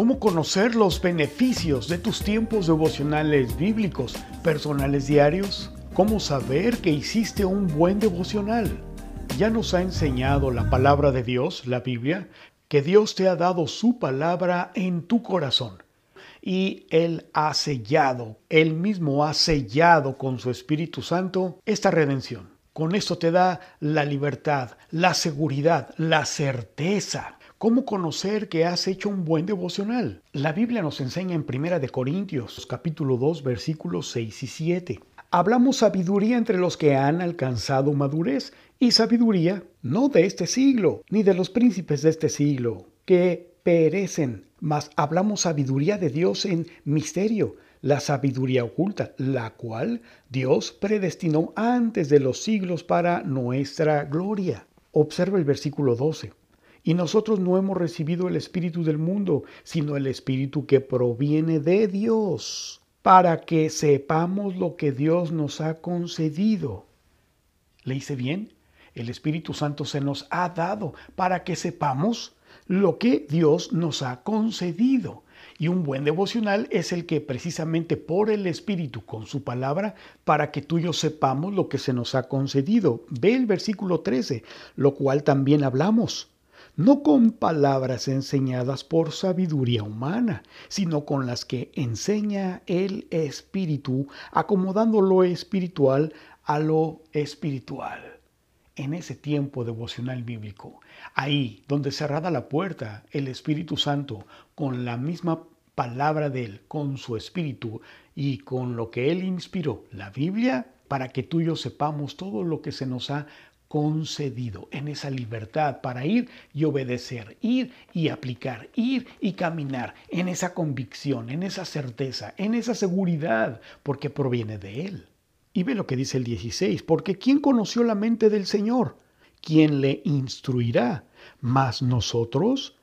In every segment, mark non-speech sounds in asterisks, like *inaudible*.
¿Cómo conocer los beneficios de tus tiempos devocionales bíblicos personales diarios? ¿Cómo saber que hiciste un buen devocional? Ya nos ha enseñado la palabra de Dios, la Biblia, que Dios te ha dado su palabra en tu corazón y Él ha sellado, Él mismo ha sellado con su Espíritu Santo esta redención. Con esto te da la libertad, la seguridad, la certeza. ¿Cómo conocer que has hecho un buen devocional? La Biblia nos enseña en Primera de Corintios, capítulo 2, versículos 6 y 7. Hablamos sabiduría entre los que han alcanzado madurez, y sabiduría no de este siglo, ni de los príncipes de este siglo, que perecen, mas hablamos sabiduría de Dios en misterio, la sabiduría oculta, la cual Dios predestinó antes de los siglos para nuestra gloria. Observa el versículo 12. Y nosotros no hemos recibido el Espíritu del mundo, sino el Espíritu que proviene de Dios, para que sepamos lo que Dios nos ha concedido. ¿Le hice bien? El Espíritu Santo se nos ha dado para que sepamos lo que Dios nos ha concedido. Y un buen devocional es el que precisamente por el Espíritu, con su palabra, para que tú y yo sepamos lo que se nos ha concedido. Ve el versículo 13, lo cual también hablamos. No con palabras enseñadas por sabiduría humana, sino con las que enseña el Espíritu, acomodando lo espiritual a lo espiritual. En ese tiempo devocional bíblico, ahí donde cerrada la puerta, el Espíritu Santo, con la misma palabra de Él, con su Espíritu y con lo que Él inspiró, la Biblia, para que tú y yo sepamos todo lo que se nos ha concedido en esa libertad para ir y obedecer, ir y aplicar, ir y caminar en esa convicción, en esa certeza, en esa seguridad, porque proviene de Él. Y ve lo que dice el 16, porque ¿quién conoció la mente del Señor? ¿Quién le instruirá? Mas nosotros,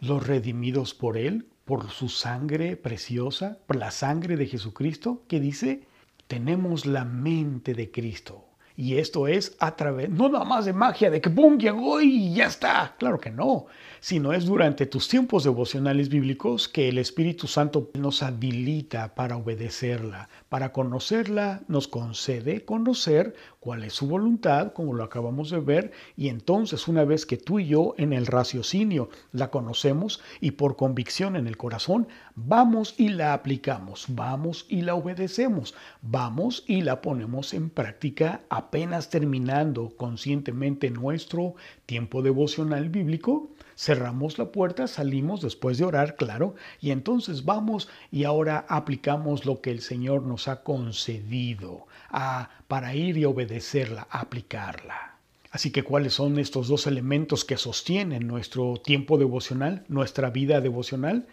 los redimidos por Él, por su sangre preciosa, por la sangre de Jesucristo, que dice, tenemos la mente de Cristo. Y esto es a través, no nada más de magia, de que ¡pum! llegó y ya está. Claro que no, sino es durante tus tiempos devocionales bíblicos que el Espíritu Santo nos habilita para obedecerla, para conocerla, nos concede conocer cuál es su voluntad, como lo acabamos de ver, y entonces una vez que tú y yo en el raciocinio la conocemos y por convicción en el corazón, vamos y la aplicamos, vamos y la obedecemos, vamos y la ponemos en práctica apenas terminando conscientemente nuestro tiempo devocional bíblico, cerramos la puerta, salimos después de orar, claro, y entonces vamos y ahora aplicamos lo que el Señor nos ha concedido a, para ir y obedecerla, aplicarla. Así que, ¿cuáles son estos dos elementos que sostienen nuestro tiempo devocional, nuestra vida devocional?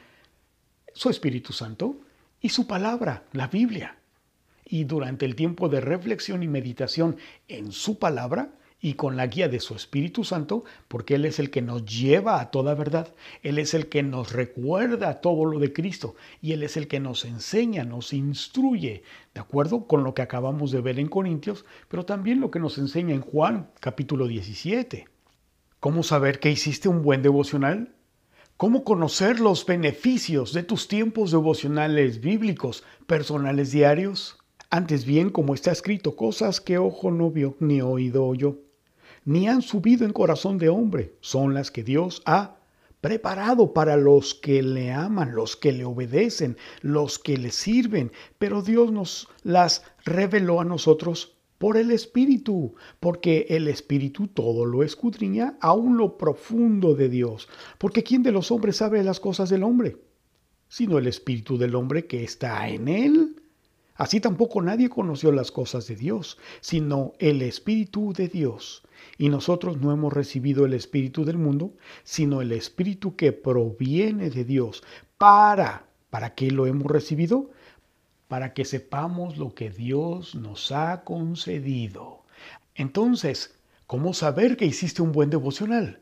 Su Espíritu Santo y su palabra, la Biblia y durante el tiempo de reflexión y meditación en su palabra y con la guía de su Espíritu Santo, porque Él es el que nos lleva a toda verdad, Él es el que nos recuerda todo lo de Cristo y Él es el que nos enseña, nos instruye, de acuerdo con lo que acabamos de ver en Corintios, pero también lo que nos enseña en Juan capítulo 17. ¿Cómo saber que hiciste un buen devocional? ¿Cómo conocer los beneficios de tus tiempos devocionales bíblicos personales diarios? Antes bien, como está escrito, cosas que ojo no vio ni oído oyó, ni han subido en corazón de hombre, son las que Dios ha preparado para los que le aman, los que le obedecen, los que le sirven, pero Dios nos las reveló a nosotros por el Espíritu, porque el Espíritu todo lo escudriña, aún lo profundo de Dios, porque ¿quién de los hombres sabe las cosas del hombre? Sino el Espíritu del hombre que está en él. Así tampoco nadie conoció las cosas de Dios, sino el Espíritu de Dios. Y nosotros no hemos recibido el Espíritu del mundo, sino el Espíritu que proviene de Dios. ¿Para? ¿Para qué lo hemos recibido? Para que sepamos lo que Dios nos ha concedido. Entonces, ¿cómo saber que hiciste un buen devocional?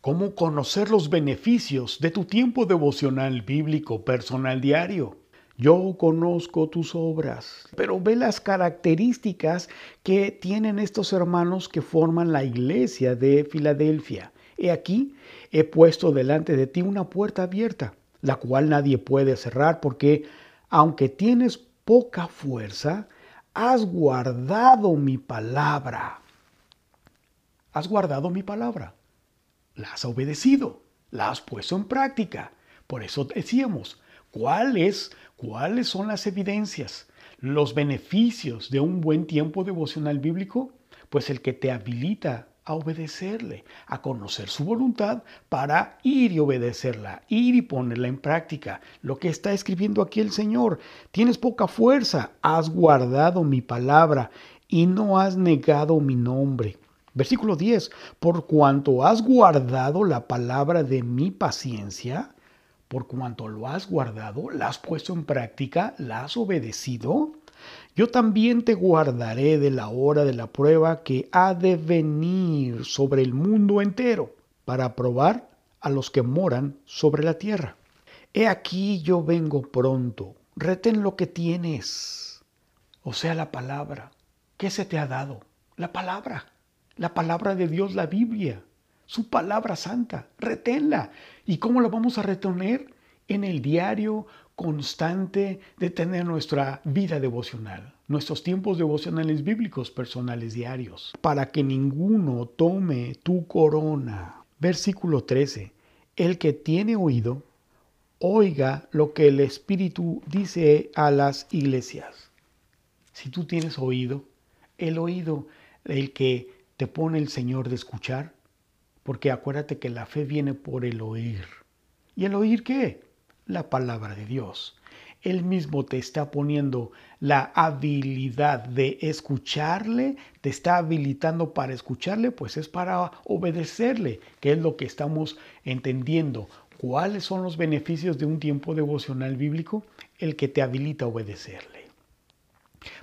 ¿Cómo conocer los beneficios de tu tiempo devocional bíblico personal diario? Yo conozco tus obras, pero ve las características que tienen estos hermanos que forman la iglesia de Filadelfia. He aquí, he puesto delante de ti una puerta abierta. la cual nadie puede cerrar porque aunque tienes poca fuerza, has guardado mi palabra. Has guardado mi palabra. La has obedecido, la has puesto en práctica. Por eso decíamos, ¿cuáles, son las evidencias, los beneficios de un buen tiempo devocional bíblico? Pues el que te habilita a obedecerle, a conocer su voluntad para ir y obedecerla, ir y ponerla en práctica. Lo que está escribiendo aquí el Señor, tienes poca fuerza, has guardado mi palabra y no has negado mi nombre. Versículo 10, por cuanto has guardado la palabra de mi paciencia, por cuanto lo has guardado, la has puesto en práctica, la has obedecido, yo también te guardaré de la hora de la prueba que ha de venir sobre el mundo entero para probar a los que moran sobre la tierra. He aquí yo vengo pronto, retén lo que tienes, o sea, la palabra. ¿Qué se te ha dado? La palabra, la palabra de Dios, la Biblia, su palabra santa, reténla. ¿Y cómo la vamos a retener? En el diario, constante de tener nuestra vida devocional, nuestros tiempos devocionales bíblicos personales diarios, para que ninguno tome tu corona. Versículo 13. El que tiene oído, oiga lo que el Espíritu dice a las iglesias. Si tú tienes oído, el oído, el que te pone el Señor de escuchar, porque acuérdate que la fe viene por el oír. ¿Y el oír qué? la palabra de Dios. Él mismo te está poniendo la habilidad de escucharle, te está habilitando para escucharle, pues es para obedecerle, que es lo que estamos entendiendo. ¿Cuáles son los beneficios de un tiempo devocional bíblico? El que te habilita a obedecerle,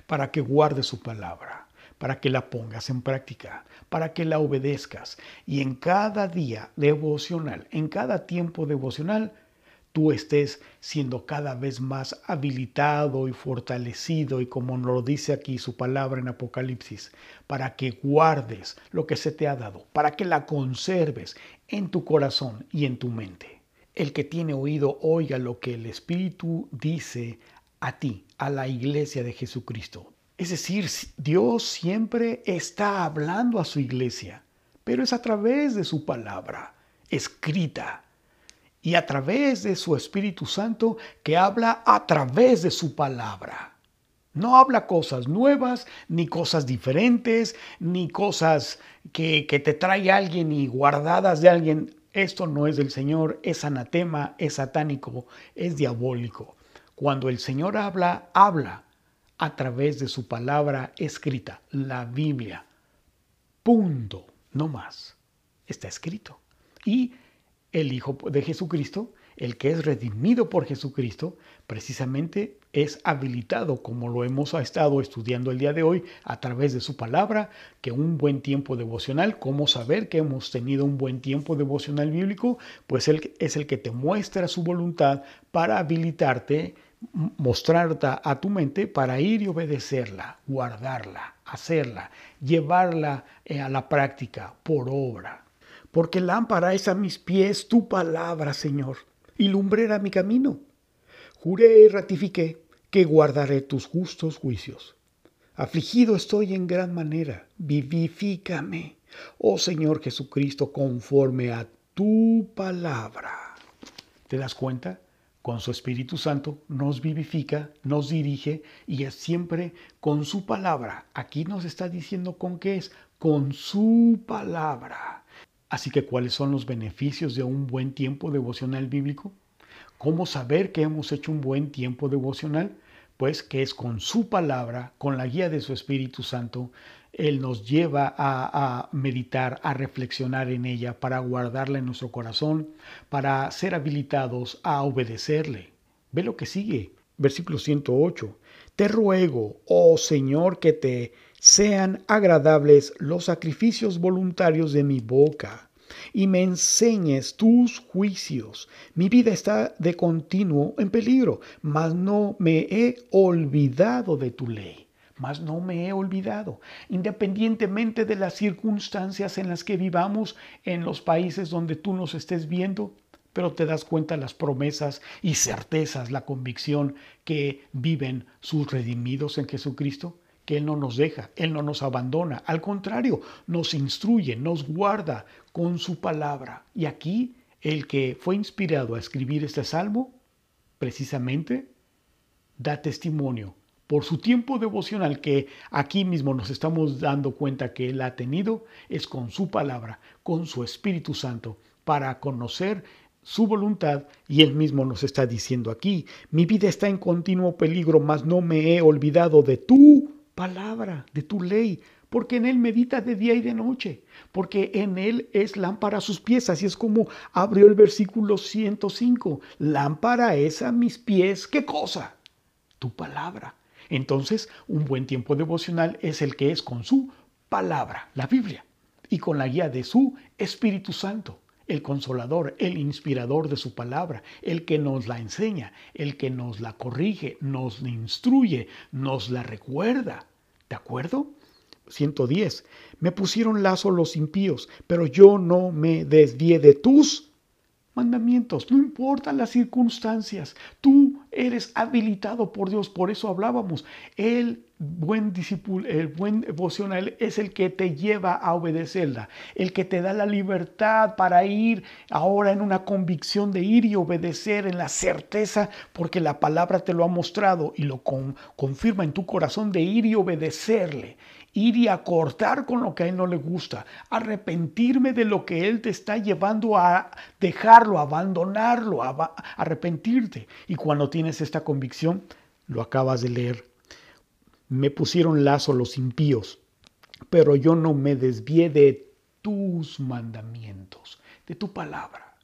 para que guardes su palabra para que la pongas en práctica, para que la obedezcas. Y en cada día devocional, en cada tiempo devocional, tú estés siendo cada vez más habilitado y fortalecido y como nos lo dice aquí su palabra en Apocalipsis, para que guardes lo que se te ha dado, para que la conserves en tu corazón y en tu mente. El que tiene oído oiga lo que el Espíritu dice a ti, a la iglesia de Jesucristo. Es decir, Dios siempre está hablando a su iglesia, pero es a través de su palabra escrita y a través de su Espíritu Santo que habla a través de su palabra. No habla cosas nuevas, ni cosas diferentes, ni cosas que, te trae alguien y guardadas de alguien. Esto no es del Señor, es anatema, es satánico, es diabólico. Cuando el Señor habla, habla a través de su palabra escrita, la Biblia. Punto, no más. Está escrito. Y el Hijo de Jesucristo, el que es redimido por Jesucristo, precisamente es habilitado, como lo hemos estado estudiando el día de hoy, a través de su palabra, que un buen tiempo devocional, ¿cómo saber que hemos tenido un buen tiempo devocional bíblico? Pues él es el que te muestra su voluntad para habilitarte, mostrarte a tu mente para ir y obedecerla, guardarla, hacerla, llevarla eh, a la práctica por obra porque lámpara es a mis pies tu palabra, Señor, y lumbrera mi camino. Juré y ratifiqué que guardaré tus justos juicios. Afligido estoy en gran manera, vivifícame, oh Señor Jesucristo, conforme a tu palabra. ¿Te das cuenta? Con su Espíritu Santo nos vivifica, nos dirige y es siempre con su palabra. Aquí nos está diciendo con qué es, con su palabra. Así que, ¿cuáles son los beneficios de un buen tiempo devocional bíblico? ¿Cómo saber que hemos hecho un buen tiempo devocional? Pues que es con su palabra, con la guía de su Espíritu Santo, Él nos lleva a, a, meditar, a reflexionar en ella, para guardarla en nuestro corazón, para ser habilitados a obedecerle. Ve lo que sigue, versículo 108. Te ruego, oh Señor, que te sean agradables los sacrificios voluntarios de mi boca y me enseñes tus juicios. Mi vida está de continuo en peligro, mas no me he olvidado de tu ley. Mas no me he olvidado, independientemente de las circunstancias en las que vivamos en los países donde tú nos estés viendo, pero te das cuenta las promesas y certezas, la convicción que viven sus redimidos en Jesucristo, que Él no nos deja, Él no nos abandona, al contrario, nos instruye, nos guarda con su palabra. Y aquí el que fue inspirado a escribir este salmo, precisamente, da testimonio por su tiempo devocional que aquí mismo nos estamos dando cuenta que Él ha tenido, es con su palabra, con su Espíritu Santo, para conocer su voluntad y Él mismo nos está diciendo aquí, mi vida está en continuo peligro, mas no me he olvidado de tu palabra, de tu ley, porque en Él medita de día y de noche, porque en Él es lámpara a sus pies, así es como abrió el versículo 105, lámpara es a mis pies, ¿qué cosa? Tu palabra. Entonces, un buen tiempo devocional es el que es con su palabra, la Biblia, y con la guía de su Espíritu Santo, el consolador, el inspirador de su palabra, el que nos la enseña, el que nos la corrige, nos la instruye, nos la recuerda. ¿De acuerdo? 110. Me pusieron lazo los impíos, pero yo no me desvié de tus mandamientos, no importan las circunstancias, tú eres habilitado por Dios, por eso hablábamos, el buen discípulo, el buen devocional es el que te lleva a obedecerla, el que te da la libertad para ir ahora en una convicción de ir y obedecer en la certeza, porque la palabra te lo ha mostrado y lo confirma en tu corazón de ir y obedecerle ir y acortar con lo que a Él no le gusta, arrepentirme de lo que Él te está llevando a dejarlo, abandonarlo, a arrepentirte. Y cuando tienes esta convicción, lo acabas de leer. Me pusieron lazo los impíos, pero yo no me desvié de tus mandamientos, de tu palabra.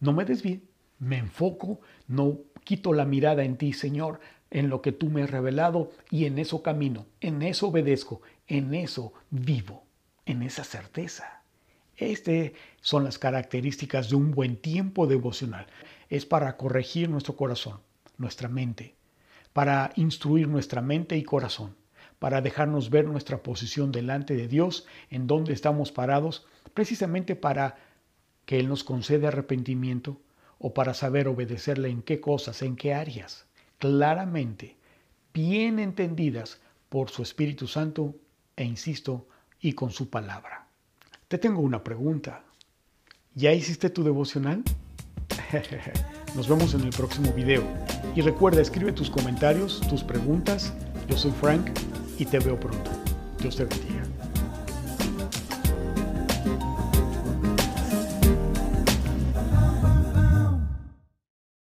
No me desvié, me enfoco, no quito la mirada en ti, Señor, en lo que tú me has revelado y en eso camino, en eso obedezco, en eso vivo, en esa certeza. Estas son las características de un buen tiempo devocional. Es para corregir nuestro corazón, nuestra mente, para instruir nuestra mente y corazón, para dejarnos ver nuestra posición delante de Dios, en donde estamos parados, precisamente para que Él nos conceda arrepentimiento o para saber obedecerle en qué cosas, en qué áreas claramente, bien entendidas por su Espíritu Santo e insisto, y con su palabra. Te tengo una pregunta. ¿Ya hiciste tu devocional? *laughs* Nos vemos en el próximo video. Y recuerda, escribe tus comentarios, tus preguntas. Yo soy Frank y te veo pronto. Dios te bendiga.